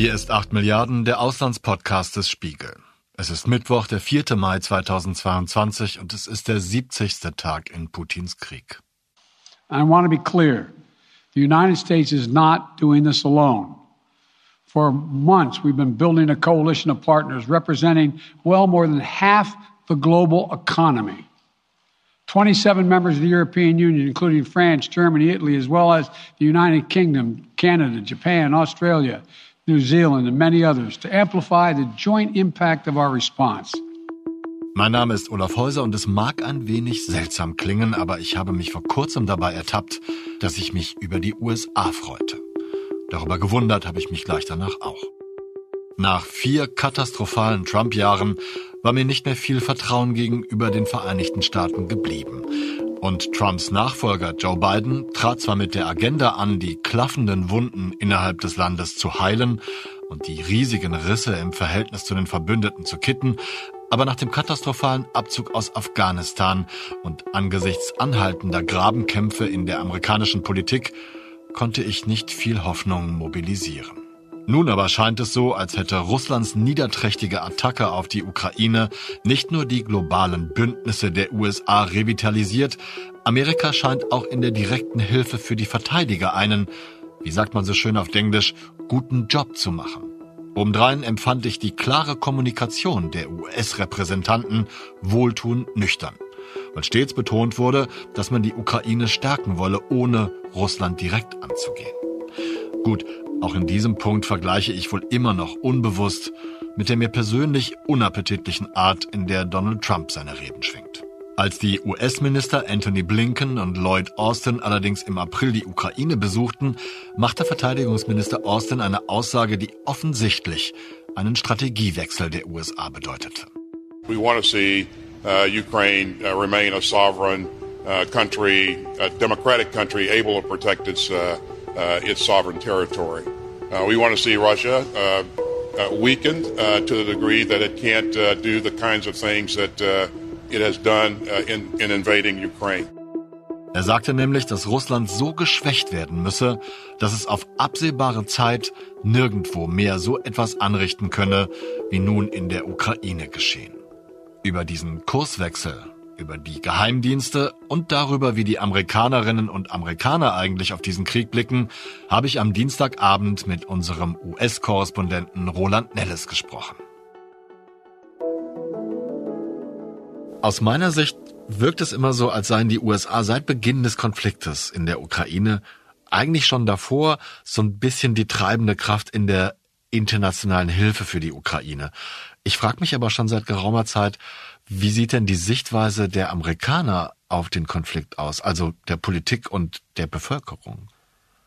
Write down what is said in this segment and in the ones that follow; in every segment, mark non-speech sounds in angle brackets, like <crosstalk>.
Hier ist 8 Milliarden, der Auslandspodcast des Spiegel. Es ist Mittwoch, der 4. Mai 2022 und es ist der 70. Tag in Putins Krieg. I want to be clear. The United States is not doing this alone. For months, we've been building a coalition of partners representing well more than half the global economy. 27 members of the European Union, including France, Germany, Italy, as well as the United Kingdom, Canada, Japan, Australia, New Zealand, and many others to amplify the joint impact of our response. Mein Name ist Olaf Häuser und es mag ein wenig seltsam klingen, aber ich habe mich vor kurzem dabei ertappt, dass ich mich über die USA freute. Darüber gewundert habe ich mich gleich danach auch. Nach vier katastrophalen Trump-Jahren war mir nicht mehr viel Vertrauen gegenüber den Vereinigten Staaten geblieben. Und Trumps Nachfolger Joe Biden trat zwar mit der Agenda an, die klaffenden Wunden innerhalb des Landes zu heilen und die riesigen Risse im Verhältnis zu den Verbündeten zu kitten, aber nach dem katastrophalen Abzug aus Afghanistan und angesichts anhaltender Grabenkämpfe in der amerikanischen Politik konnte ich nicht viel Hoffnung mobilisieren. Nun aber scheint es so, als hätte Russlands niederträchtige Attacke auf die Ukraine nicht nur die globalen Bündnisse der USA revitalisiert, Amerika scheint auch in der direkten Hilfe für die Verteidiger einen, wie sagt man so schön auf Englisch, guten Job zu machen. Obendrein empfand ich die klare Kommunikation der US-Repräsentanten wohltuend nüchtern, weil stets betont wurde, dass man die Ukraine stärken wolle, ohne Russland direkt anzugehen. Gut, auch in diesem Punkt vergleiche ich wohl immer noch unbewusst mit der mir persönlich unappetitlichen Art, in der Donald Trump seine Reden schwingt. Als die US-Minister Anthony Blinken und Lloyd Austin allerdings im April die Ukraine besuchten, machte Verteidigungsminister Austin eine Aussage, die offensichtlich einen Strategiewechsel der USA bedeutete. We want to see uh, Ukraine uh, remain a sovereign uh, country, a democratic country able to protect its uh, uh, its sovereign territory. Uh, we want to see Russia uh, uh weakened uh, to the degree that it can't uh, do the kinds of things that it has done in, in invading Ukraine. Er sagte nämlich, dass Russland so geschwächt werden müsse, dass es auf absehbare Zeit nirgendwo mehr so etwas anrichten könne, wie nun in der Ukraine geschehen. Über diesen Kurswechsel über die Geheimdienste und darüber, wie die Amerikanerinnen und Amerikaner eigentlich auf diesen Krieg blicken, habe ich am Dienstagabend mit unserem US-Korrespondenten Roland Nelles gesprochen. Aus meiner Sicht wirkt es immer so, als seien die USA seit Beginn des Konfliktes in der Ukraine eigentlich schon davor so ein bisschen die treibende Kraft in der internationalen Hilfe für die Ukraine. Ich frage mich aber schon seit geraumer Zeit, wie sieht denn die Sichtweise der Amerikaner auf den Konflikt aus, also der Politik und der Bevölkerung?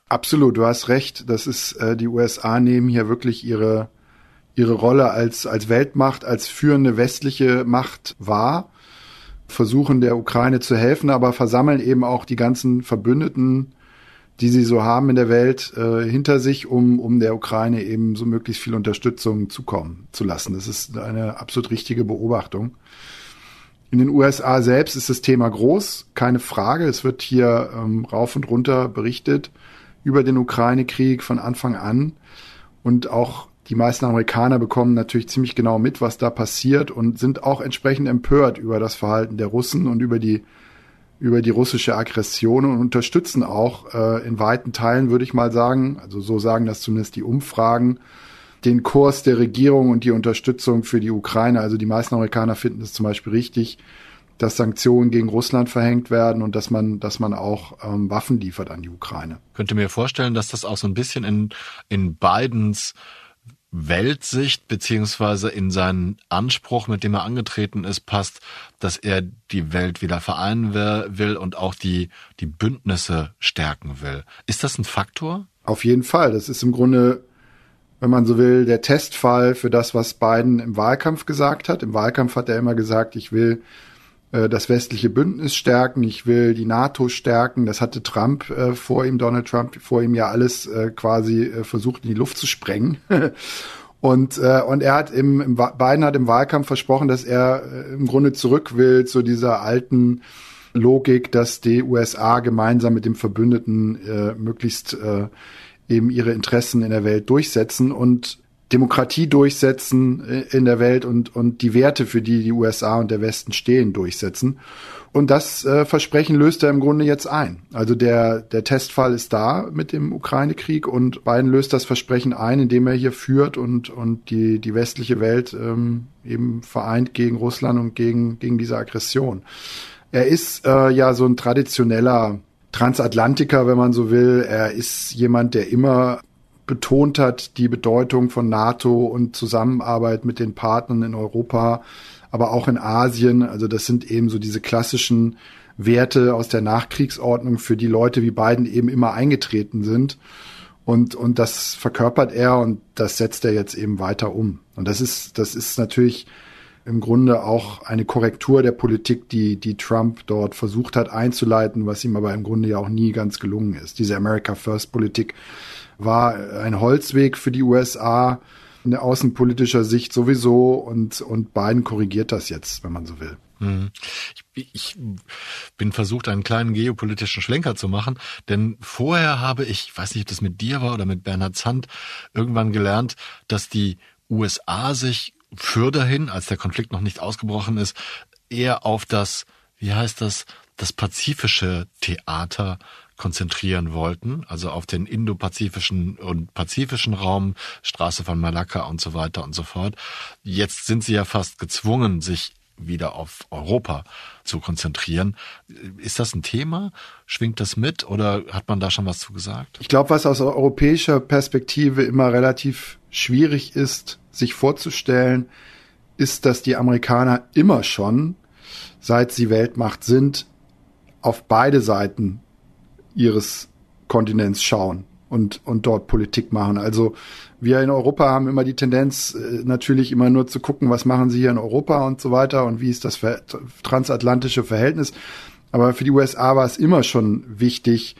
Absolut, du hast recht. Das ist äh, die USA nehmen hier wirklich ihre ihre Rolle als als Weltmacht, als führende westliche Macht wahr, versuchen der Ukraine zu helfen, aber versammeln eben auch die ganzen Verbündeten, die sie so haben in der Welt, äh, hinter sich, um um der Ukraine eben so möglichst viel Unterstützung zukommen zu lassen. Das ist eine absolut richtige Beobachtung. In den USA selbst ist das Thema groß, keine Frage. Es wird hier ähm, rauf und runter berichtet über den Ukraine-Krieg von Anfang an. Und auch die meisten Amerikaner bekommen natürlich ziemlich genau mit, was da passiert und sind auch entsprechend empört über das Verhalten der Russen und über die über die russische Aggression und unterstützen auch äh, in weiten Teilen, würde ich mal sagen, also so sagen das zumindest die Umfragen, den Kurs der Regierung und die Unterstützung für die Ukraine. Also die meisten Amerikaner finden es zum Beispiel richtig, dass Sanktionen gegen Russland verhängt werden und dass man, dass man auch ähm, Waffen liefert an die Ukraine. Könnte mir vorstellen, dass das auch so ein bisschen in, in Bidens Weltsicht beziehungsweise in seinen Anspruch, mit dem er angetreten ist, passt, dass er die Welt wieder vereinen will und auch die, die Bündnisse stärken will. Ist das ein Faktor? Auf jeden Fall. Das ist im Grunde wenn man so will, der Testfall für das, was Biden im Wahlkampf gesagt hat. Im Wahlkampf hat er immer gesagt, ich will äh, das westliche Bündnis stärken, ich will die NATO stärken. Das hatte Trump äh, vor ihm, Donald Trump vor ihm ja alles äh, quasi äh, versucht in die Luft zu sprengen. <laughs> und äh, und er hat im, im Biden hat im Wahlkampf versprochen, dass er äh, im Grunde zurück will zu dieser alten Logik, dass die USA gemeinsam mit dem Verbündeten äh, möglichst äh, eben ihre Interessen in der Welt durchsetzen und Demokratie durchsetzen in der Welt und, und die Werte, für die die USA und der Westen stehen, durchsetzen. Und das äh, Versprechen löst er im Grunde jetzt ein. Also der, der Testfall ist da mit dem Ukraine-Krieg und Biden löst das Versprechen ein, indem er hier führt und, und die, die westliche Welt ähm, eben vereint gegen Russland und gegen, gegen diese Aggression. Er ist äh, ja so ein traditioneller Transatlantiker, wenn man so will. Er ist jemand, der immer betont hat die Bedeutung von NATO und Zusammenarbeit mit den Partnern in Europa, aber auch in Asien. Also das sind eben so diese klassischen Werte aus der Nachkriegsordnung, für die Leute wie Biden eben immer eingetreten sind. Und, und das verkörpert er und das setzt er jetzt eben weiter um. Und das ist, das ist natürlich im Grunde auch eine Korrektur der Politik, die, die Trump dort versucht hat einzuleiten, was ihm aber im Grunde ja auch nie ganz gelungen ist. Diese America First Politik war ein Holzweg für die USA in außenpolitischer Sicht sowieso und, und Biden korrigiert das jetzt, wenn man so will. Mhm. Ich, ich bin versucht, einen kleinen geopolitischen Schlenker zu machen, denn vorher habe ich, ich weiß nicht, ob das mit dir war oder mit Bernhard Zandt, irgendwann gelernt, dass die USA sich für dahin, als der Konflikt noch nicht ausgebrochen ist, eher auf das, wie heißt das, das pazifische Theater konzentrieren wollten, also auf den indopazifischen und pazifischen Raum, Straße von Malakka und so weiter und so fort. Jetzt sind sie ja fast gezwungen, sich wieder auf Europa zu konzentrieren. Ist das ein Thema? Schwingt das mit oder hat man da schon was zu gesagt? Ich glaube, was aus europäischer Perspektive immer relativ schwierig ist, sich vorzustellen, ist, dass die Amerikaner immer schon, seit sie Weltmacht sind, auf beide Seiten ihres Kontinents schauen und, und dort Politik machen. Also wir in Europa haben immer die Tendenz, äh, natürlich immer nur zu gucken, was machen sie hier in Europa und so weiter und wie ist das transatlantische Verhältnis. Aber für die USA war es immer schon wichtig,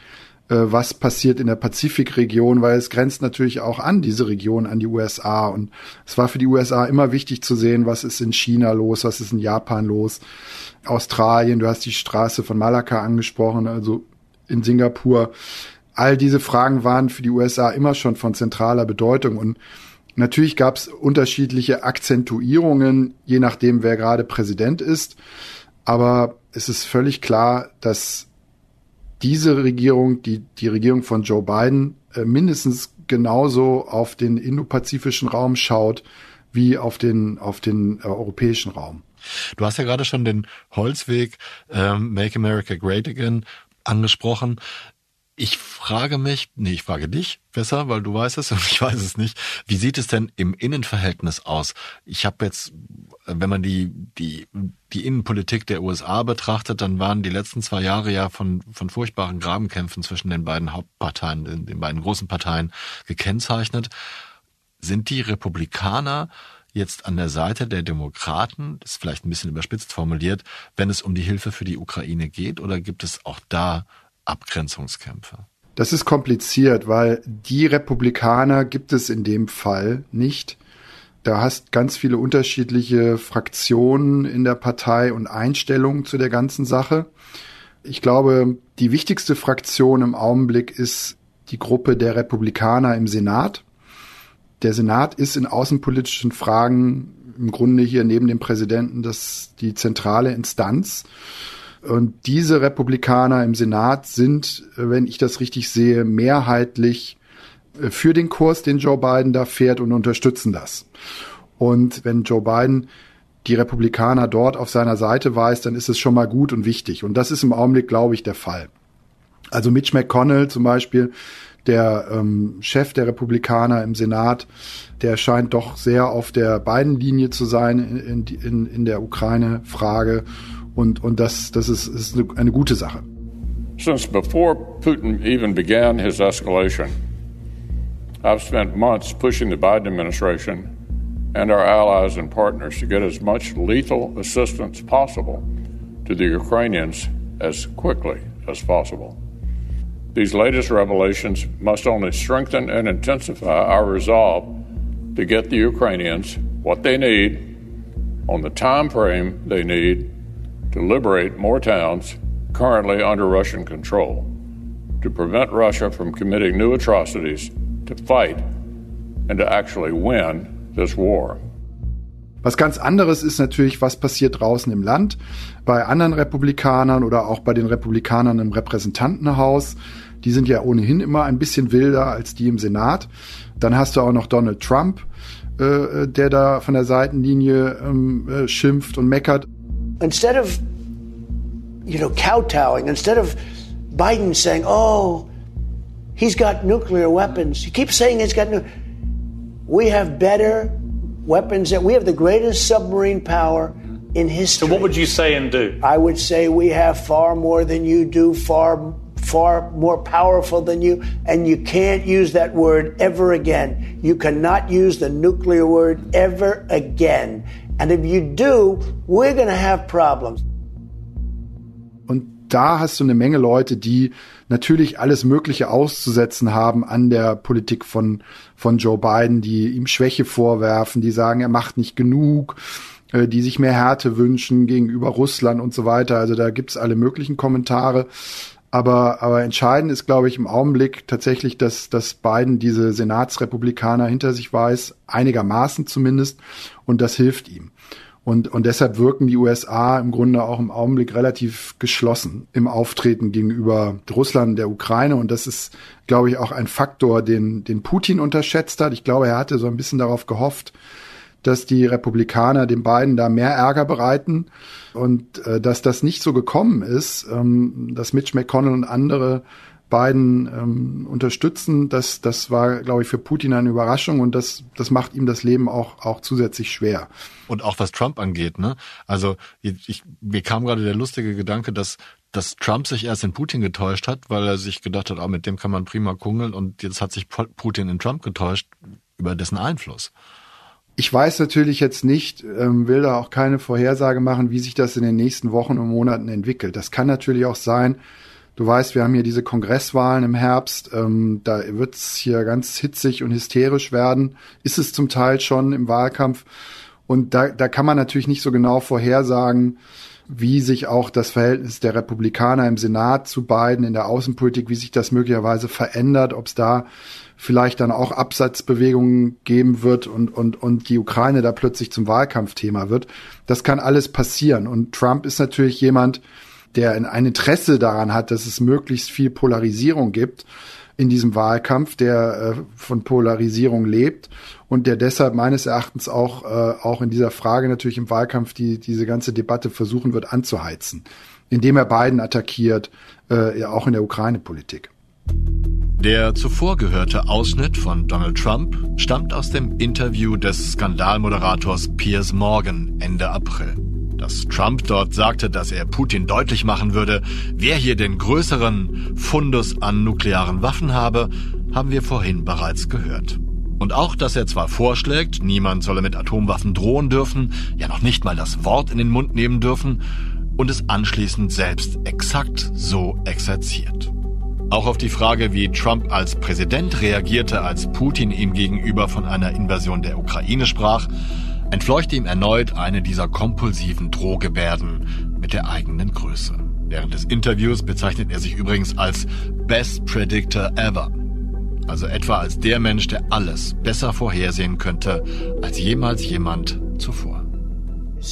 äh, was passiert in der Pazifikregion, weil es grenzt natürlich auch an diese Region, an die USA. Und es war für die USA immer wichtig zu sehen, was ist in China los, was ist in Japan los, Australien, du hast die Straße von Malakka angesprochen, also in Singapur. All diese Fragen waren für die USA immer schon von zentraler Bedeutung und natürlich gab es unterschiedliche Akzentuierungen, je nachdem, wer gerade Präsident ist. Aber es ist völlig klar, dass diese Regierung, die, die Regierung von Joe Biden, äh, mindestens genauso auf den indopazifischen Raum schaut wie auf den, auf den äh, europäischen Raum. Du hast ja gerade schon den Holzweg ähm, Make America Great Again angesprochen. Ich frage mich, nee, ich frage dich besser, weil du weißt es <laughs> und ich weiß es nicht. Wie sieht es denn im Innenverhältnis aus? Ich habe jetzt, wenn man die, die, die Innenpolitik der USA betrachtet, dann waren die letzten zwei Jahre ja von, von furchtbaren Grabenkämpfen zwischen den beiden Hauptparteien, den, den beiden großen Parteien gekennzeichnet. Sind die Republikaner jetzt an der Seite der Demokraten, das ist vielleicht ein bisschen überspitzt formuliert, wenn es um die Hilfe für die Ukraine geht, oder gibt es auch da Abgrenzungskämpfe? Das ist kompliziert, weil die Republikaner gibt es in dem Fall nicht. Da hast ganz viele unterschiedliche Fraktionen in der Partei und Einstellungen zu der ganzen Sache. Ich glaube, die wichtigste Fraktion im Augenblick ist die Gruppe der Republikaner im Senat. Der Senat ist in außenpolitischen Fragen im Grunde hier neben dem Präsidenten das, die zentrale Instanz. Und diese Republikaner im Senat sind, wenn ich das richtig sehe, mehrheitlich äh, für den Kurs, den Joe Biden da fährt und unterstützen das. Und wenn Joe Biden die Republikaner dort auf seiner Seite weiß, dann ist es schon mal gut und wichtig. Und das ist im Augenblick, glaube ich, der Fall. Also Mitch McConnell zum Beispiel, der ähm, Chef der Republikaner im Senat, der scheint doch sehr auf der beiden Linie zu sein in, in, in der Ukraine-Frage. Und, und das, das ist, ist eine, gute Sache. Since before Putin even began his escalation, I've spent months pushing the Biden administration and our allies and partners to get as much lethal assistance possible to the Ukrainians as quickly as possible. These latest revelations must only strengthen and intensify our resolve to get the Ukrainians what they need on the time frame they need to liberate more towns currently under Russian control, to prevent Russia from committing new atrocities, to fight, and to actually win this war. Was ganz anderes ist natürlich, was passiert draußen im Land bei anderen Republikanern oder auch bei den Republikanern im Repräsentantenhaus. Die sind ja ohnehin immer ein bisschen wilder als die im Senat. Dann hast du auch noch Donald Trump, äh, der da von der Seitenlinie ähm, äh, schimpft und meckert. Instead of, you know, kowtowing, instead of Biden saying, oh, he's got nuclear weapons, he keeps saying he's got nuclear. We have better weapons that we have the greatest submarine power in history. So what would you say and do? I would say we have far more than you do, far far more powerful than you, and you can't use that word ever again. You cannot use the nuclear word ever again. And if you do, we're going to have problems. Und da hast du eine Menge Leute, die natürlich alles Mögliche auszusetzen haben an der Politik von, von Joe Biden, die ihm Schwäche vorwerfen, die sagen, er macht nicht genug, äh, die sich mehr Härte wünschen gegenüber Russland und so weiter. Also da gibt's alle möglichen Kommentare. Aber, aber entscheidend ist, glaube ich, im Augenblick tatsächlich, dass, dass Biden diese Senatsrepublikaner hinter sich weiß, einigermaßen zumindest, und das hilft ihm. Und, und deshalb wirken die USA im Grunde auch im Augenblick relativ geschlossen im Auftreten gegenüber Russland, der Ukraine. Und das ist, glaube ich, auch ein Faktor, den, den Putin unterschätzt hat. Ich glaube, er hatte so ein bisschen darauf gehofft, dass die Republikaner den beiden da mehr Ärger bereiten und äh, dass das nicht so gekommen ist, ähm, dass Mitch McConnell und andere beiden ähm, unterstützen, das, das war, glaube ich, für Putin eine Überraschung und das, das macht ihm das Leben auch, auch zusätzlich schwer. Und auch was Trump angeht, ne? Also ich, mir kam gerade der lustige Gedanke, dass dass Trump sich erst in Putin getäuscht hat, weil er sich gedacht hat, ah, mit dem kann man prima kungeln und jetzt hat sich Putin in Trump getäuscht über dessen Einfluss. Ich weiß natürlich jetzt nicht, ähm, will da auch keine Vorhersage machen, wie sich das in den nächsten Wochen und Monaten entwickelt. Das kann natürlich auch sein. Du weißt, wir haben hier diese Kongresswahlen im Herbst. Ähm, da wird's hier ganz hitzig und hysterisch werden. Ist es zum Teil schon im Wahlkampf. Und da, da kann man natürlich nicht so genau vorhersagen, wie sich auch das Verhältnis der Republikaner im Senat zu beiden in der Außenpolitik, wie sich das möglicherweise verändert, ob es da vielleicht dann auch Absatzbewegungen geben wird und, und, und die Ukraine da plötzlich zum Wahlkampfthema wird. Das kann alles passieren. Und Trump ist natürlich jemand, der ein Interesse daran hat, dass es möglichst viel Polarisierung gibt in diesem Wahlkampf, der äh, von Polarisierung lebt und der deshalb meines Erachtens auch, äh, auch in dieser Frage natürlich im Wahlkampf die, diese ganze Debatte versuchen wird anzuheizen, indem er Biden attackiert, äh, auch in der Ukraine-Politik. Der zuvor gehörte Ausschnitt von Donald Trump stammt aus dem Interview des Skandalmoderators Piers Morgan Ende April. Dass Trump dort sagte, dass er Putin deutlich machen würde, wer hier den größeren Fundus an nuklearen Waffen habe, haben wir vorhin bereits gehört. Und auch, dass er zwar vorschlägt, niemand solle mit Atomwaffen drohen dürfen, ja noch nicht mal das Wort in den Mund nehmen dürfen, und es anschließend selbst exakt so exerziert. Auch auf die Frage, wie Trump als Präsident reagierte, als Putin ihm gegenüber von einer Invasion der Ukraine sprach, entfleuchte ihm erneut eine dieser kompulsiven Drohgebärden mit der eigenen Größe. Während des Interviews bezeichnet er sich übrigens als Best Predictor Ever. Also etwa als der Mensch, der alles besser vorhersehen könnte als jemals jemand zuvor.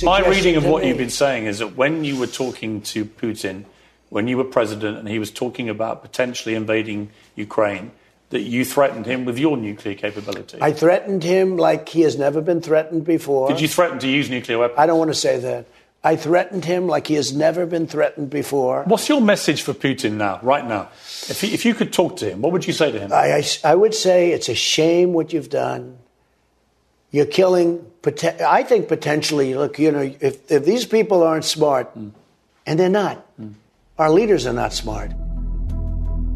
My reading of what you've been saying is that when you were talking to Putin, when you were president and he was talking about potentially invading Ukraine, that you threatened him with your nuclear capability. I threatened him like he has never been threatened before. Did you threaten to use nuclear weapons? I don't want to say that. I threatened him like he has never been threatened before. What's your message for Putin now, right now? If, he, if you could talk to him, what would you say to him? I, I, I would say it's a shame what you've done. You're killing, I think potentially, look, you know, if, if these people aren't smart, mm. and they're not, mm. Our leaders are not smart.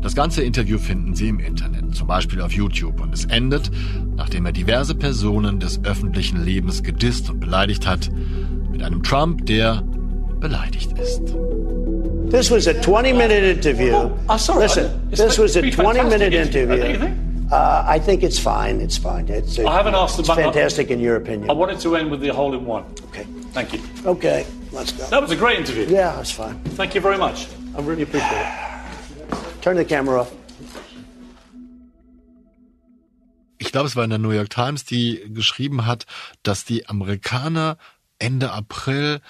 Das ganze Interview finden Sie im Internet, zum Beispiel auf YouTube, und es endet, nachdem er diverse Personen des öffentlichen Lebens gedisst und beleidigt hat, mit einem Trump, der beleidigt ist. This was a 20-minute interview. Oh, oh, sorry. Listen, this was a 20-minute interview. Uh, I think it's fine. It's fine. It's, I haven't asked it's fantastic in your opinion. I wanted to end with the hole in one. Okay. Thank you. Okay. Let's go. That was a great interview. Yeah, it was fun. Thank you very much. I really appreciate it. Turn the camera off. Ich glaube, es war in der New York Times, die geschrieben hat, dass die Amerikaner Ende April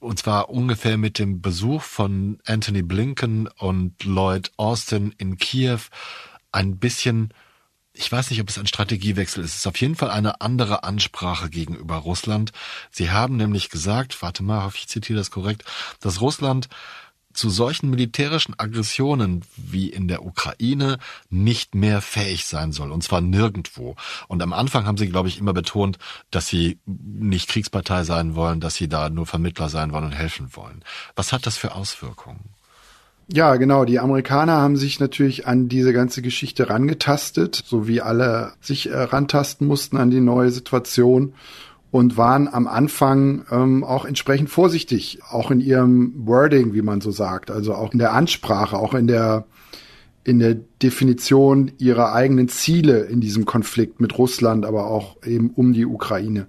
und zwar ungefähr mit dem Besuch von Anthony Blinken und Lloyd Austin in Kiew ein bisschen ich weiß nicht, ob es ein Strategiewechsel ist. Es ist auf jeden Fall eine andere Ansprache gegenüber Russland. Sie haben nämlich gesagt, warte mal, hoffe ich zitiere das korrekt, dass Russland zu solchen militärischen Aggressionen wie in der Ukraine nicht mehr fähig sein soll. Und zwar nirgendwo. Und am Anfang haben sie, glaube ich, immer betont, dass sie nicht Kriegspartei sein wollen, dass sie da nur Vermittler sein wollen und helfen wollen. Was hat das für Auswirkungen? Ja, genau. Die Amerikaner haben sich natürlich an diese ganze Geschichte rangetastet, so wie alle sich äh, rantasten mussten an die neue Situation und waren am Anfang ähm, auch entsprechend vorsichtig, auch in ihrem Wording, wie man so sagt, also auch in der Ansprache, auch in der in der Definition ihrer eigenen Ziele in diesem Konflikt mit Russland, aber auch eben um die Ukraine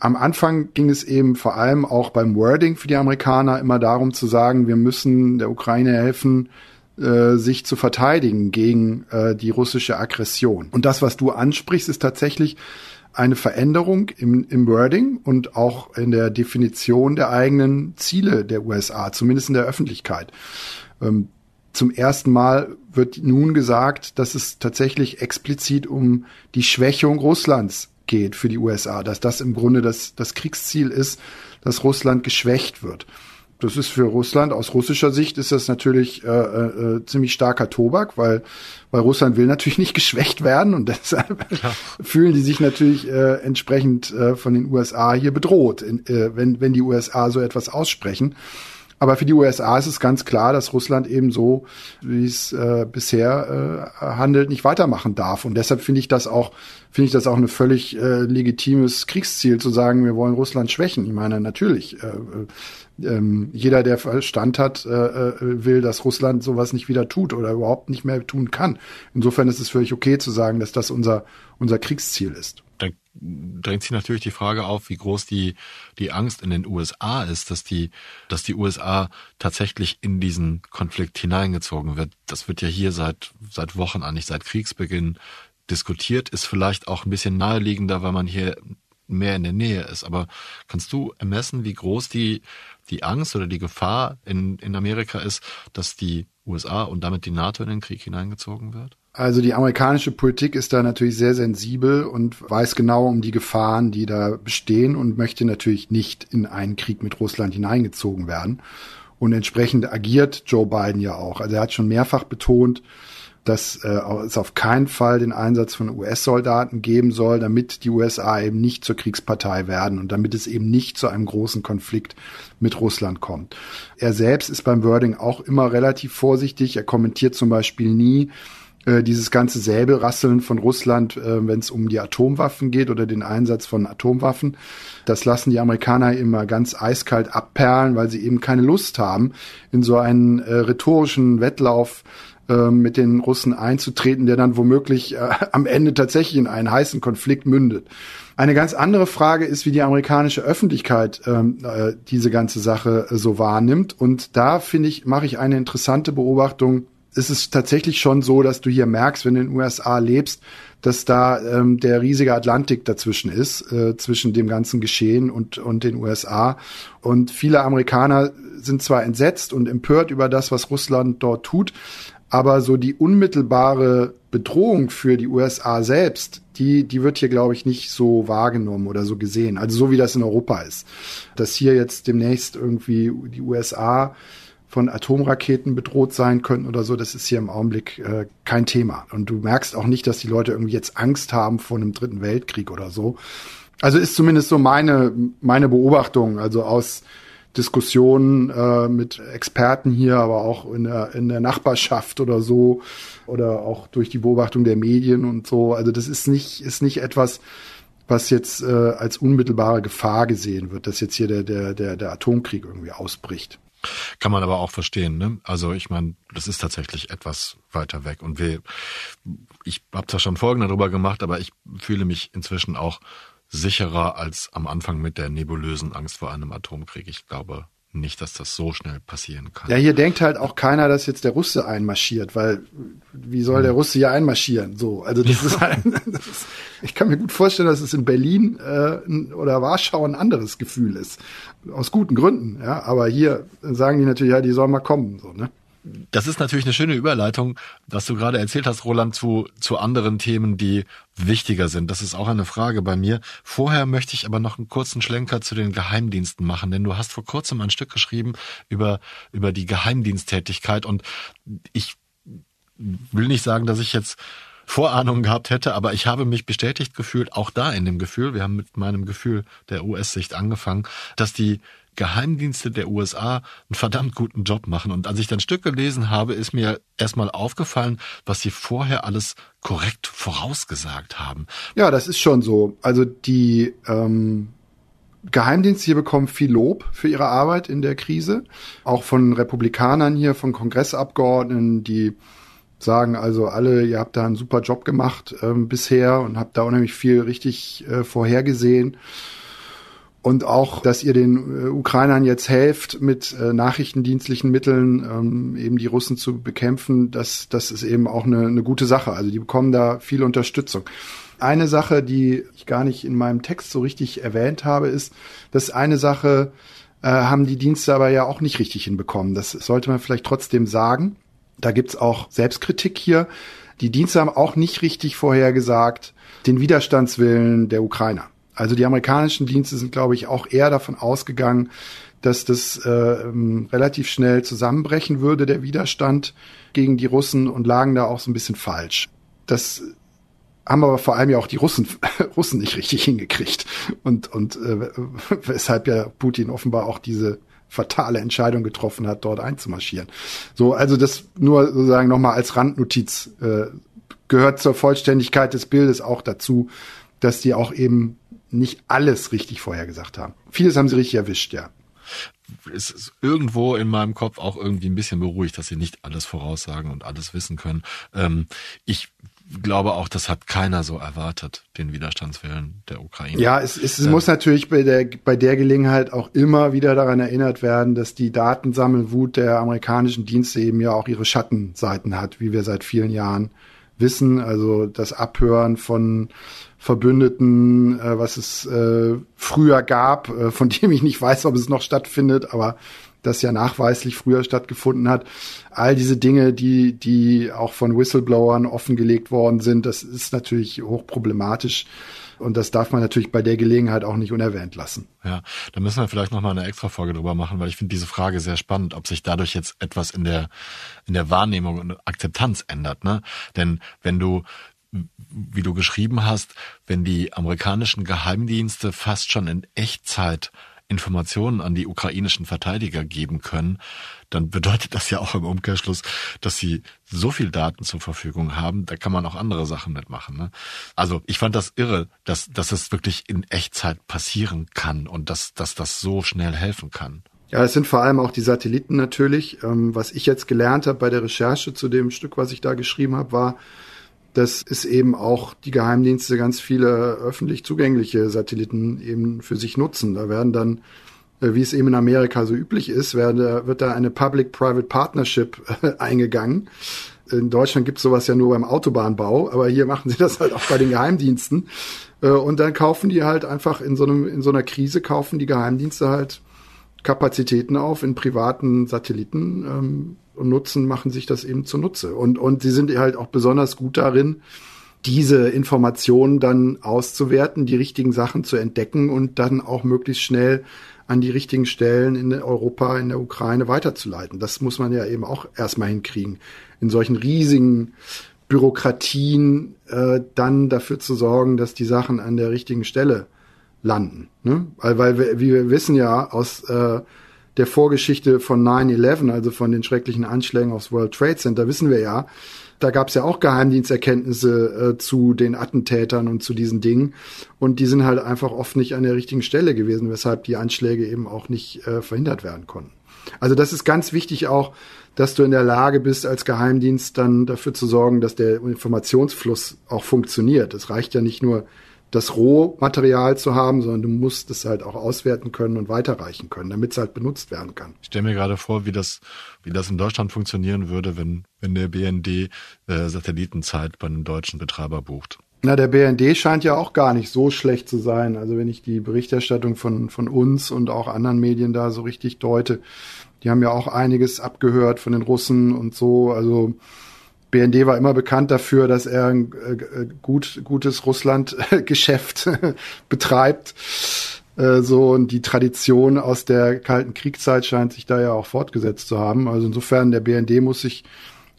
am Anfang ging es eben vor allem auch beim Wording für die Amerikaner immer darum zu sagen, wir müssen der Ukraine helfen, äh, sich zu verteidigen gegen äh, die russische Aggression. Und das, was du ansprichst, ist tatsächlich eine Veränderung im, im Wording und auch in der Definition der eigenen Ziele der USA, zumindest in der Öffentlichkeit. Ähm, zum ersten Mal wird nun gesagt, dass es tatsächlich explizit um die Schwächung Russlands geht für die USA, dass das im Grunde das, das Kriegsziel ist, dass Russland geschwächt wird. Das ist für Russland, aus russischer Sicht ist das natürlich äh, äh, ziemlich starker Tobak, weil, weil Russland will natürlich <laughs> nicht geschwächt werden und deshalb ja. fühlen die sich natürlich äh, entsprechend äh, von den USA hier bedroht, in, äh, wenn, wenn die USA so etwas aussprechen. Aber für die USA ist es ganz klar, dass Russland eben so, wie es äh, bisher äh, handelt, nicht weitermachen darf. Und deshalb finde ich das auch, finde ich das auch ein völlig äh, legitimes Kriegsziel zu sagen, wir wollen Russland schwächen. Ich meine, natürlich, äh, ähm, jeder, der Verstand hat, äh, äh, will, dass Russland sowas nicht wieder tut oder überhaupt nicht mehr tun kann. Insofern ist es völlig okay zu sagen, dass das unser, unser Kriegsziel ist drängt sich natürlich die Frage auf, wie groß die, die Angst in den USA ist, dass die, dass die USA tatsächlich in diesen Konflikt hineingezogen wird. Das wird ja hier seit, seit Wochen eigentlich seit Kriegsbeginn diskutiert, ist vielleicht auch ein bisschen naheliegender, weil man hier mehr in der Nähe ist. Aber kannst du ermessen, wie groß die, die Angst oder die Gefahr in, in Amerika ist, dass die USA und damit die NATO in den Krieg hineingezogen wird? Also die amerikanische Politik ist da natürlich sehr sensibel und weiß genau um die Gefahren, die da bestehen und möchte natürlich nicht in einen Krieg mit Russland hineingezogen werden. Und entsprechend agiert Joe Biden ja auch. Also er hat schon mehrfach betont, dass äh, es auf keinen Fall den Einsatz von US-Soldaten geben soll, damit die USA eben nicht zur Kriegspartei werden und damit es eben nicht zu einem großen Konflikt mit Russland kommt. Er selbst ist beim Wording auch immer relativ vorsichtig. Er kommentiert zum Beispiel nie, äh, dieses ganze Säbelrasseln von Russland, äh, wenn es um die Atomwaffen geht oder den Einsatz von Atomwaffen. Das lassen die Amerikaner immer ganz eiskalt abperlen, weil sie eben keine Lust haben, in so einen äh, rhetorischen Wettlauf äh, mit den Russen einzutreten, der dann womöglich äh, <laughs> am Ende tatsächlich in einen heißen Konflikt mündet. Eine ganz andere Frage ist, wie die amerikanische Öffentlichkeit ähm, äh, diese ganze Sache äh, so wahrnimmt. Und da finde ich, mache ich eine interessante Beobachtung ist es tatsächlich schon so, dass du hier merkst, wenn du in den USA lebst, dass da ähm, der riesige Atlantik dazwischen ist, äh, zwischen dem ganzen Geschehen und, und den USA. Und viele Amerikaner sind zwar entsetzt und empört über das, was Russland dort tut, aber so die unmittelbare Bedrohung für die USA selbst, die, die wird hier, glaube ich, nicht so wahrgenommen oder so gesehen. Also so wie das in Europa ist. Dass hier jetzt demnächst irgendwie die USA von Atomraketen bedroht sein könnten oder so, das ist hier im Augenblick äh, kein Thema. Und du merkst auch nicht, dass die Leute irgendwie jetzt Angst haben vor einem dritten Weltkrieg oder so. Also ist zumindest so meine, meine Beobachtung, also aus Diskussionen äh, mit Experten hier, aber auch in der, in der Nachbarschaft oder so oder auch durch die Beobachtung der Medien und so. Also das ist nicht, ist nicht etwas, was jetzt äh, als unmittelbare Gefahr gesehen wird, dass jetzt hier der, der, der, der Atomkrieg irgendwie ausbricht. Kann man aber auch verstehen, ne? Also ich meine, das ist tatsächlich etwas weiter weg. Und wir, ich habe zwar schon Folgen darüber gemacht, aber ich fühle mich inzwischen auch sicherer als am Anfang mit der nebulösen Angst vor einem Atomkrieg. Ich glaube, nicht, dass das so schnell passieren kann. Ja, hier denkt halt auch keiner, dass jetzt der Russe einmarschiert, weil wie soll der Russe hier einmarschieren? So, also das ist halt, das <laughs> ist, ich kann mir gut vorstellen, dass es in Berlin äh, oder Warschau ein anderes Gefühl ist, aus guten Gründen. Ja, aber hier sagen die natürlich, ja, die sollen mal kommen, so ne. Das ist natürlich eine schöne Überleitung, was du gerade erzählt hast, Roland, zu, zu anderen Themen, die wichtiger sind. Das ist auch eine Frage bei mir. Vorher möchte ich aber noch einen kurzen Schlenker zu den Geheimdiensten machen, denn du hast vor kurzem ein Stück geschrieben über, über die Geheimdiensttätigkeit und ich will nicht sagen, dass ich jetzt Vorahnung gehabt hätte, aber ich habe mich bestätigt gefühlt, auch da in dem Gefühl, wir haben mit meinem Gefühl der US-Sicht angefangen, dass die Geheimdienste der USA einen verdammt guten Job machen. Und als ich dann Stück gelesen habe, ist mir erstmal aufgefallen, was sie vorher alles korrekt vorausgesagt haben. Ja, das ist schon so. Also die ähm, Geheimdienste hier bekommen viel Lob für ihre Arbeit in der Krise. Auch von Republikanern hier, von Kongressabgeordneten, die sagen also alle, ihr habt da einen super Job gemacht ähm, bisher und habt da unheimlich viel richtig äh, vorhergesehen und auch, dass ihr den äh, Ukrainern jetzt helft, mit äh, nachrichtendienstlichen Mitteln ähm, eben die Russen zu bekämpfen, das, das ist eben auch eine, eine gute Sache. Also die bekommen da viel Unterstützung. Eine Sache, die ich gar nicht in meinem Text so richtig erwähnt habe, ist, dass eine Sache äh, haben die Dienste aber ja auch nicht richtig hinbekommen. Das sollte man vielleicht trotzdem sagen. Da gibt's auch Selbstkritik hier. Die Dienste haben auch nicht richtig vorhergesagt den Widerstandswillen der Ukrainer. Also die amerikanischen Dienste sind, glaube ich, auch eher davon ausgegangen, dass das äh, ähm, relativ schnell zusammenbrechen würde, der Widerstand gegen die Russen und lagen da auch so ein bisschen falsch. Das haben aber vor allem ja auch die Russen, <laughs> Russen nicht richtig hingekriegt. Und, und äh, <laughs> weshalb ja Putin offenbar auch diese fatale Entscheidung getroffen hat, dort einzumarschieren. So, also das nur sozusagen nochmal als Randnotiz äh, gehört zur Vollständigkeit des Bildes auch dazu, dass die auch eben nicht alles richtig vorhergesagt haben. Vieles haben sie richtig erwischt, ja. Es ist irgendwo in meinem Kopf auch irgendwie ein bisschen beruhigt, dass sie nicht alles voraussagen und alles wissen können. Ähm, ich glaube auch, das hat keiner so erwartet, den Widerstandswillen der Ukraine. Ja, es, es ähm, muss natürlich bei der, bei der Gelegenheit auch immer wieder daran erinnert werden, dass die Datensammelwut der amerikanischen Dienste eben ja auch ihre Schattenseiten hat, wie wir seit vielen Jahren wissen. Also das Abhören von Verbündeten, äh, was es äh, früher gab, äh, von <laughs> dem ich nicht weiß, ob es noch stattfindet, aber das ja nachweislich früher stattgefunden hat. All diese Dinge, die, die auch von Whistleblowern offengelegt worden sind, das ist natürlich hochproblematisch. Und das darf man natürlich bei der Gelegenheit auch nicht unerwähnt lassen. Ja, da müssen wir vielleicht noch mal eine extra Folge drüber machen, weil ich finde diese Frage sehr spannend, ob sich dadurch jetzt etwas in der, in der Wahrnehmung und Akzeptanz ändert, ne? Denn wenn du wie du geschrieben hast, wenn die amerikanischen Geheimdienste fast schon in Echtzeit Informationen an die ukrainischen Verteidiger geben können, dann bedeutet das ja auch im Umkehrschluss, dass sie so viel Daten zur Verfügung haben, da kann man auch andere Sachen mitmachen. Ne? Also ich fand das irre, dass, dass es wirklich in Echtzeit passieren kann und dass, dass das so schnell helfen kann. Ja, es sind vor allem auch die Satelliten natürlich. Ähm, was ich jetzt gelernt habe bei der Recherche zu dem Stück, was ich da geschrieben habe, war, dass es eben auch die Geheimdienste ganz viele öffentlich zugängliche Satelliten eben für sich nutzen. Da werden dann, äh, wie es eben in Amerika so üblich ist, werde, wird da eine Public-Private Partnership äh, eingegangen. In Deutschland gibt es sowas ja nur beim Autobahnbau, aber hier machen sie das halt auch bei den Geheimdiensten. Äh, und dann kaufen die halt einfach in so einem, in so einer Krise kaufen die Geheimdienste halt Kapazitäten auf in privaten Satelliten ähm, und nutzen, machen sich das eben zunutze. Und, und sie sind halt auch besonders gut darin, diese Informationen dann auszuwerten, die richtigen Sachen zu entdecken und dann auch möglichst schnell an die richtigen Stellen in Europa, in der Ukraine weiterzuleiten. Das muss man ja eben auch erstmal hinkriegen. In solchen riesigen Bürokratien äh, dann dafür zu sorgen, dass die Sachen an der richtigen Stelle landen. Ne? Weil, weil wir, wie wir wissen ja aus äh, der Vorgeschichte von 9-11, also von den schrecklichen Anschlägen aufs World Trade Center, wissen wir ja, da gab es ja auch Geheimdiensterkenntnisse äh, zu den Attentätern und zu diesen Dingen. Und die sind halt einfach oft nicht an der richtigen Stelle gewesen, weshalb die Anschläge eben auch nicht äh, verhindert werden konnten. Also das ist ganz wichtig auch, dass du in der Lage bist, als Geheimdienst dann dafür zu sorgen, dass der Informationsfluss auch funktioniert. Es reicht ja nicht nur, das Rohmaterial zu haben, sondern du musst es halt auch auswerten können und weiterreichen können, damit es halt benutzt werden kann. Ich stelle mir gerade vor, wie das, wie das in Deutschland funktionieren würde, wenn, wenn der BND äh, Satellitenzeit bei einem deutschen Betreiber bucht. Na, der BND scheint ja auch gar nicht so schlecht zu sein. Also wenn ich die Berichterstattung von, von uns und auch anderen Medien da so richtig deute, die haben ja auch einiges abgehört von den Russen und so. Also BND war immer bekannt dafür, dass er ein äh, gut, gutes Russland-Geschäft <laughs> betreibt. Äh, so, und die Tradition aus der Kalten Kriegszeit scheint sich da ja auch fortgesetzt zu haben. Also insofern, der BND muss sich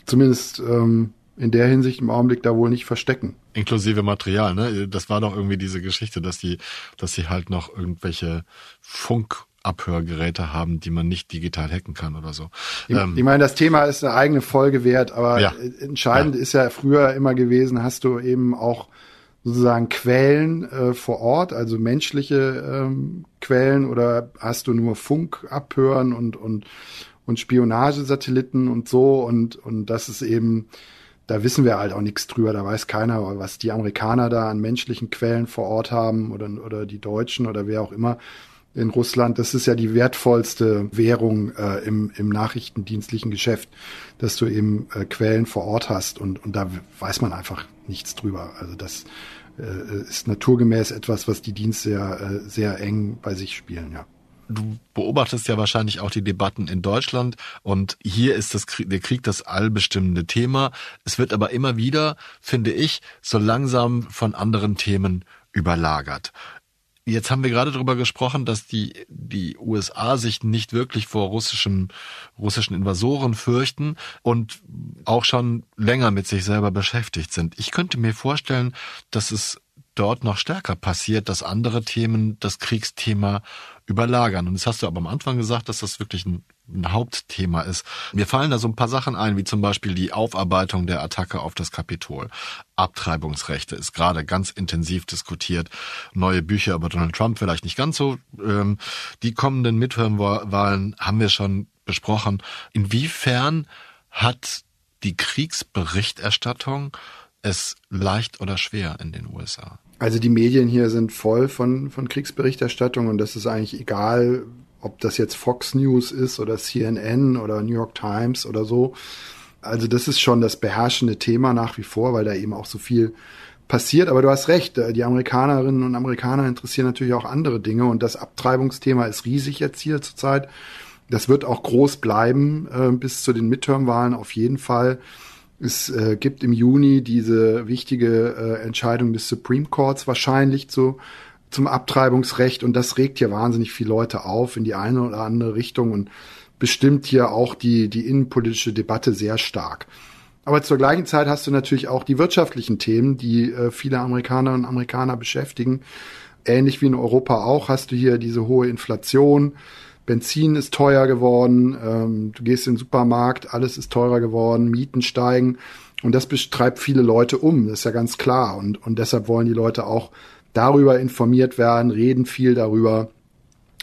zumindest ähm, in der Hinsicht im Augenblick da wohl nicht verstecken. Inklusive Material, ne? Das war doch irgendwie diese Geschichte, dass die, dass sie halt noch irgendwelche Funk Abhörgeräte haben, die man nicht digital hacken kann oder so. Ich, ähm, ich meine, das Thema ist eine eigene Folge wert, aber ja. entscheidend ja. ist ja früher immer gewesen, hast du eben auch sozusagen Quellen äh, vor Ort, also menschliche ähm, Quellen oder hast du nur Funk abhören und und und Spionagesatelliten und so und und das ist eben da wissen wir halt auch nichts drüber, da weiß keiner, was die Amerikaner da an menschlichen Quellen vor Ort haben oder oder die Deutschen oder wer auch immer in Russland. Das ist ja die wertvollste Währung äh, im, im nachrichtendienstlichen Geschäft, dass du eben äh, Quellen vor Ort hast und, und da weiß man einfach nichts drüber. Also das äh, ist naturgemäß etwas, was die Dienste ja äh, sehr eng bei sich spielen, ja. Du beobachtest ja wahrscheinlich auch die Debatten in Deutschland und hier ist das Krieg, der Krieg das allbestimmende Thema. Es wird aber immer wieder, finde ich, so langsam von anderen Themen überlagert. Jetzt haben wir gerade darüber gesprochen, dass die, die USA sich nicht wirklich vor russischen, russischen Invasoren fürchten und auch schon länger mit sich selber beschäftigt sind. Ich könnte mir vorstellen, dass es dort noch stärker passiert, dass andere Themen das Kriegsthema überlagern. Und das hast du aber am Anfang gesagt, dass das wirklich ein, ein, Hauptthema ist. Mir fallen da so ein paar Sachen ein, wie zum Beispiel die Aufarbeitung der Attacke auf das Kapitol. Abtreibungsrechte ist gerade ganz intensiv diskutiert. Neue Bücher über Donald Trump vielleicht nicht ganz so. Ähm, die kommenden Midterm-Wahlen haben wir schon besprochen. Inwiefern hat die Kriegsberichterstattung es leicht oder schwer in den USA? Also die Medien hier sind voll von, von Kriegsberichterstattung und das ist eigentlich egal, ob das jetzt Fox News ist oder CNN oder New York Times oder so. Also das ist schon das beherrschende Thema nach wie vor, weil da eben auch so viel passiert. Aber du hast recht, äh, die Amerikanerinnen und Amerikaner interessieren natürlich auch andere Dinge und das Abtreibungsthema ist riesig jetzt hier zurzeit. Das wird auch groß bleiben äh, bis zu den Midterm-Wahlen auf jeden Fall. Es äh, gibt im Juni diese wichtige äh, Entscheidung des Supreme Courts wahrscheinlich zu, zum Abtreibungsrecht und das regt hier wahnsinnig viele Leute auf in die eine oder andere Richtung und bestimmt hier auch die, die innenpolitische Debatte sehr stark. Aber zur gleichen Zeit hast du natürlich auch die wirtschaftlichen Themen, die äh, viele Amerikanerinnen und Amerikaner beschäftigen. Ähnlich wie in Europa auch hast du hier diese hohe Inflation, Benzin ist teuer geworden, ähm, du gehst in den Supermarkt, alles ist teurer geworden, Mieten steigen und das betreibt viele Leute um, das ist ja ganz klar und, und deshalb wollen die Leute auch darüber informiert werden, reden viel darüber.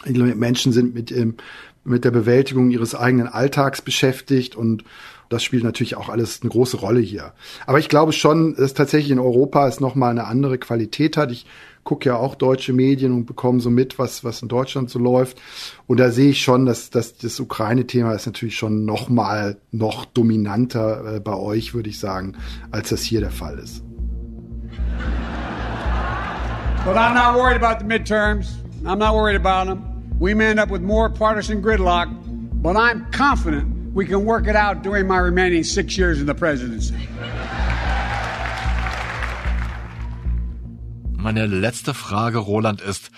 Die Menschen sind mit, ähm, mit der Bewältigung ihres eigenen Alltags beschäftigt und das spielt natürlich auch alles eine große Rolle hier. Aber ich glaube schon, dass tatsächlich in Europa es nochmal eine andere Qualität hat. Ich gucke ja auch deutsche Medien und bekomme so mit, was, was in Deutschland so läuft. Und da sehe ich schon, dass, dass das Ukraine-Thema ist natürlich schon noch mal noch dominanter äh, bei euch, würde ich sagen, als das hier der Fall ist. But I'm not worried about the midterms. I'm not worried about them. We may end up with more partisan gridlock, but I'm confident we can work it out during my remaining six years in the presidency. Meine letzte Frage, Roland, ist,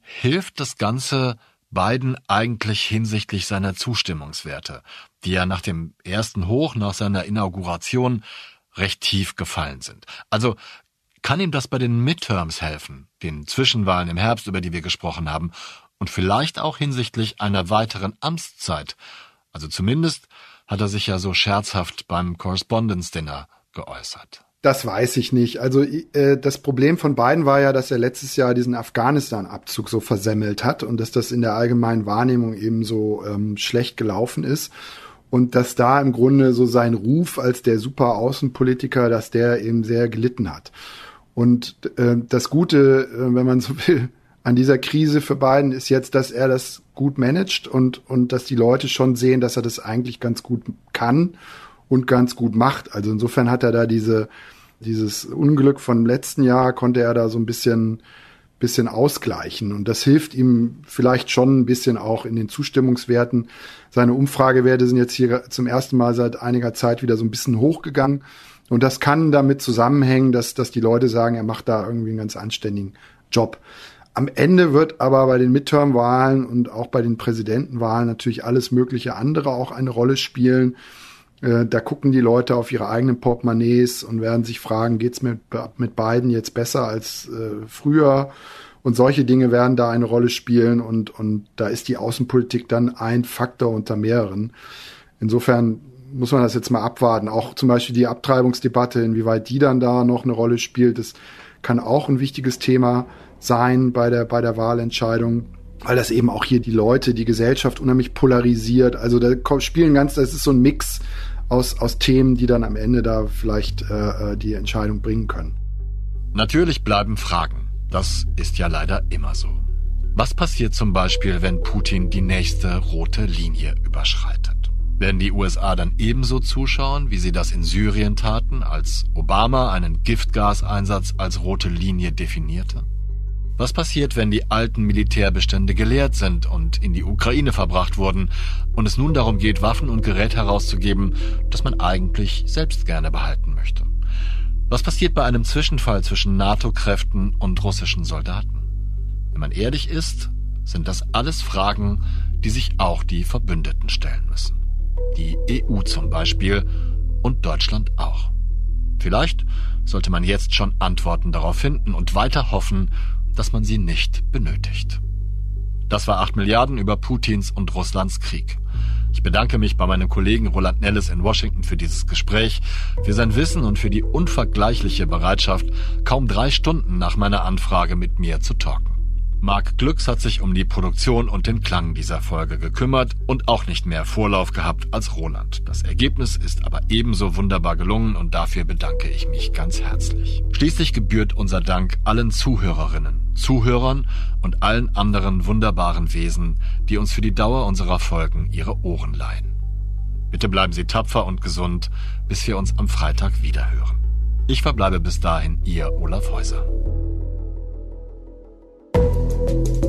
hilft das Ganze Biden eigentlich hinsichtlich seiner Zustimmungswerte, die ja nach dem ersten Hoch, nach seiner Inauguration recht tief gefallen sind? Also kann ihm das bei den Midterms helfen, den Zwischenwahlen im Herbst, über die wir gesprochen haben, und vielleicht auch hinsichtlich einer weiteren Amtszeit? Also zumindest hat er sich ja so scherzhaft beim Correspondence Dinner geäußert. Das weiß ich nicht. Also äh, das Problem von beiden war ja, dass er letztes Jahr diesen Afghanistan-Abzug so versemmelt hat und dass das in der allgemeinen Wahrnehmung eben so ähm, schlecht gelaufen ist und dass da im Grunde so sein Ruf als der super Außenpolitiker, dass der eben sehr gelitten hat. Und äh, das Gute, äh, wenn man so will, an dieser Krise für Biden ist jetzt, dass er das gut managt und, und dass die Leute schon sehen, dass er das eigentlich ganz gut kann und ganz gut macht. Also insofern hat er da diese, dieses Unglück vom letzten Jahr konnte er da so ein bisschen, bisschen ausgleichen. Und das hilft ihm vielleicht schon ein bisschen auch in den Zustimmungswerten. Seine Umfragewerte sind jetzt hier zum ersten Mal seit einiger Zeit wieder so ein bisschen hochgegangen. Und das kann damit zusammenhängen, dass, dass die Leute sagen, er macht da irgendwie einen ganz anständigen Job. Am Ende wird aber bei den Midterm-Wahlen und auch bei den Präsidentenwahlen natürlich alles mögliche andere auch eine Rolle spielen. Äh, da gucken die Leute auf ihre eigenen Portemonnaies und werden sich fragen, geht's mit, mit beiden jetzt besser als äh, früher? Und solche Dinge werden da eine Rolle spielen und, und da ist die Außenpolitik dann ein Faktor unter mehreren. Insofern muss man das jetzt mal abwarten. Auch zum Beispiel die Abtreibungsdebatte, inwieweit die dann da noch eine Rolle spielt, das kann auch ein wichtiges Thema sein bei der, bei der Wahlentscheidung, weil das eben auch hier die Leute, die Gesellschaft unheimlich polarisiert. Also da spielen ganz, das ist so ein Mix aus, aus Themen, die dann am Ende da vielleicht äh, äh, die Entscheidung bringen können. Natürlich bleiben Fragen. Das ist ja leider immer so. Was passiert zum Beispiel, wenn Putin die nächste rote Linie überschreitet? Werden die USA dann ebenso zuschauen, wie sie das in Syrien taten, als Obama einen Giftgaseinsatz als rote Linie definierte? Was passiert, wenn die alten Militärbestände geleert sind und in die Ukraine verbracht wurden und es nun darum geht, Waffen und Gerät herauszugeben, das man eigentlich selbst gerne behalten möchte? Was passiert bei einem Zwischenfall zwischen NATO-Kräften und russischen Soldaten? Wenn man ehrlich ist, sind das alles Fragen, die sich auch die Verbündeten stellen müssen. Die EU zum Beispiel und Deutschland auch. Vielleicht sollte man jetzt schon Antworten darauf finden und weiter hoffen, dass man sie nicht benötigt. Das war 8 Milliarden über Putins und Russlands Krieg. Ich bedanke mich bei meinem Kollegen Roland Nellis in Washington für dieses Gespräch, für sein Wissen und für die unvergleichliche Bereitschaft, kaum drei Stunden nach meiner Anfrage mit mir zu talken. Marc Glücks hat sich um die Produktion und den Klang dieser Folge gekümmert und auch nicht mehr Vorlauf gehabt als Roland. Das Ergebnis ist aber ebenso wunderbar gelungen und dafür bedanke ich mich ganz herzlich. Schließlich gebührt unser Dank allen Zuhörerinnen, Zuhörern und allen anderen wunderbaren Wesen, die uns für die Dauer unserer Folgen ihre Ohren leihen. Bitte bleiben Sie tapfer und gesund, bis wir uns am Freitag wiederhören. Ich verbleibe bis dahin Ihr Olaf Häuser. thank you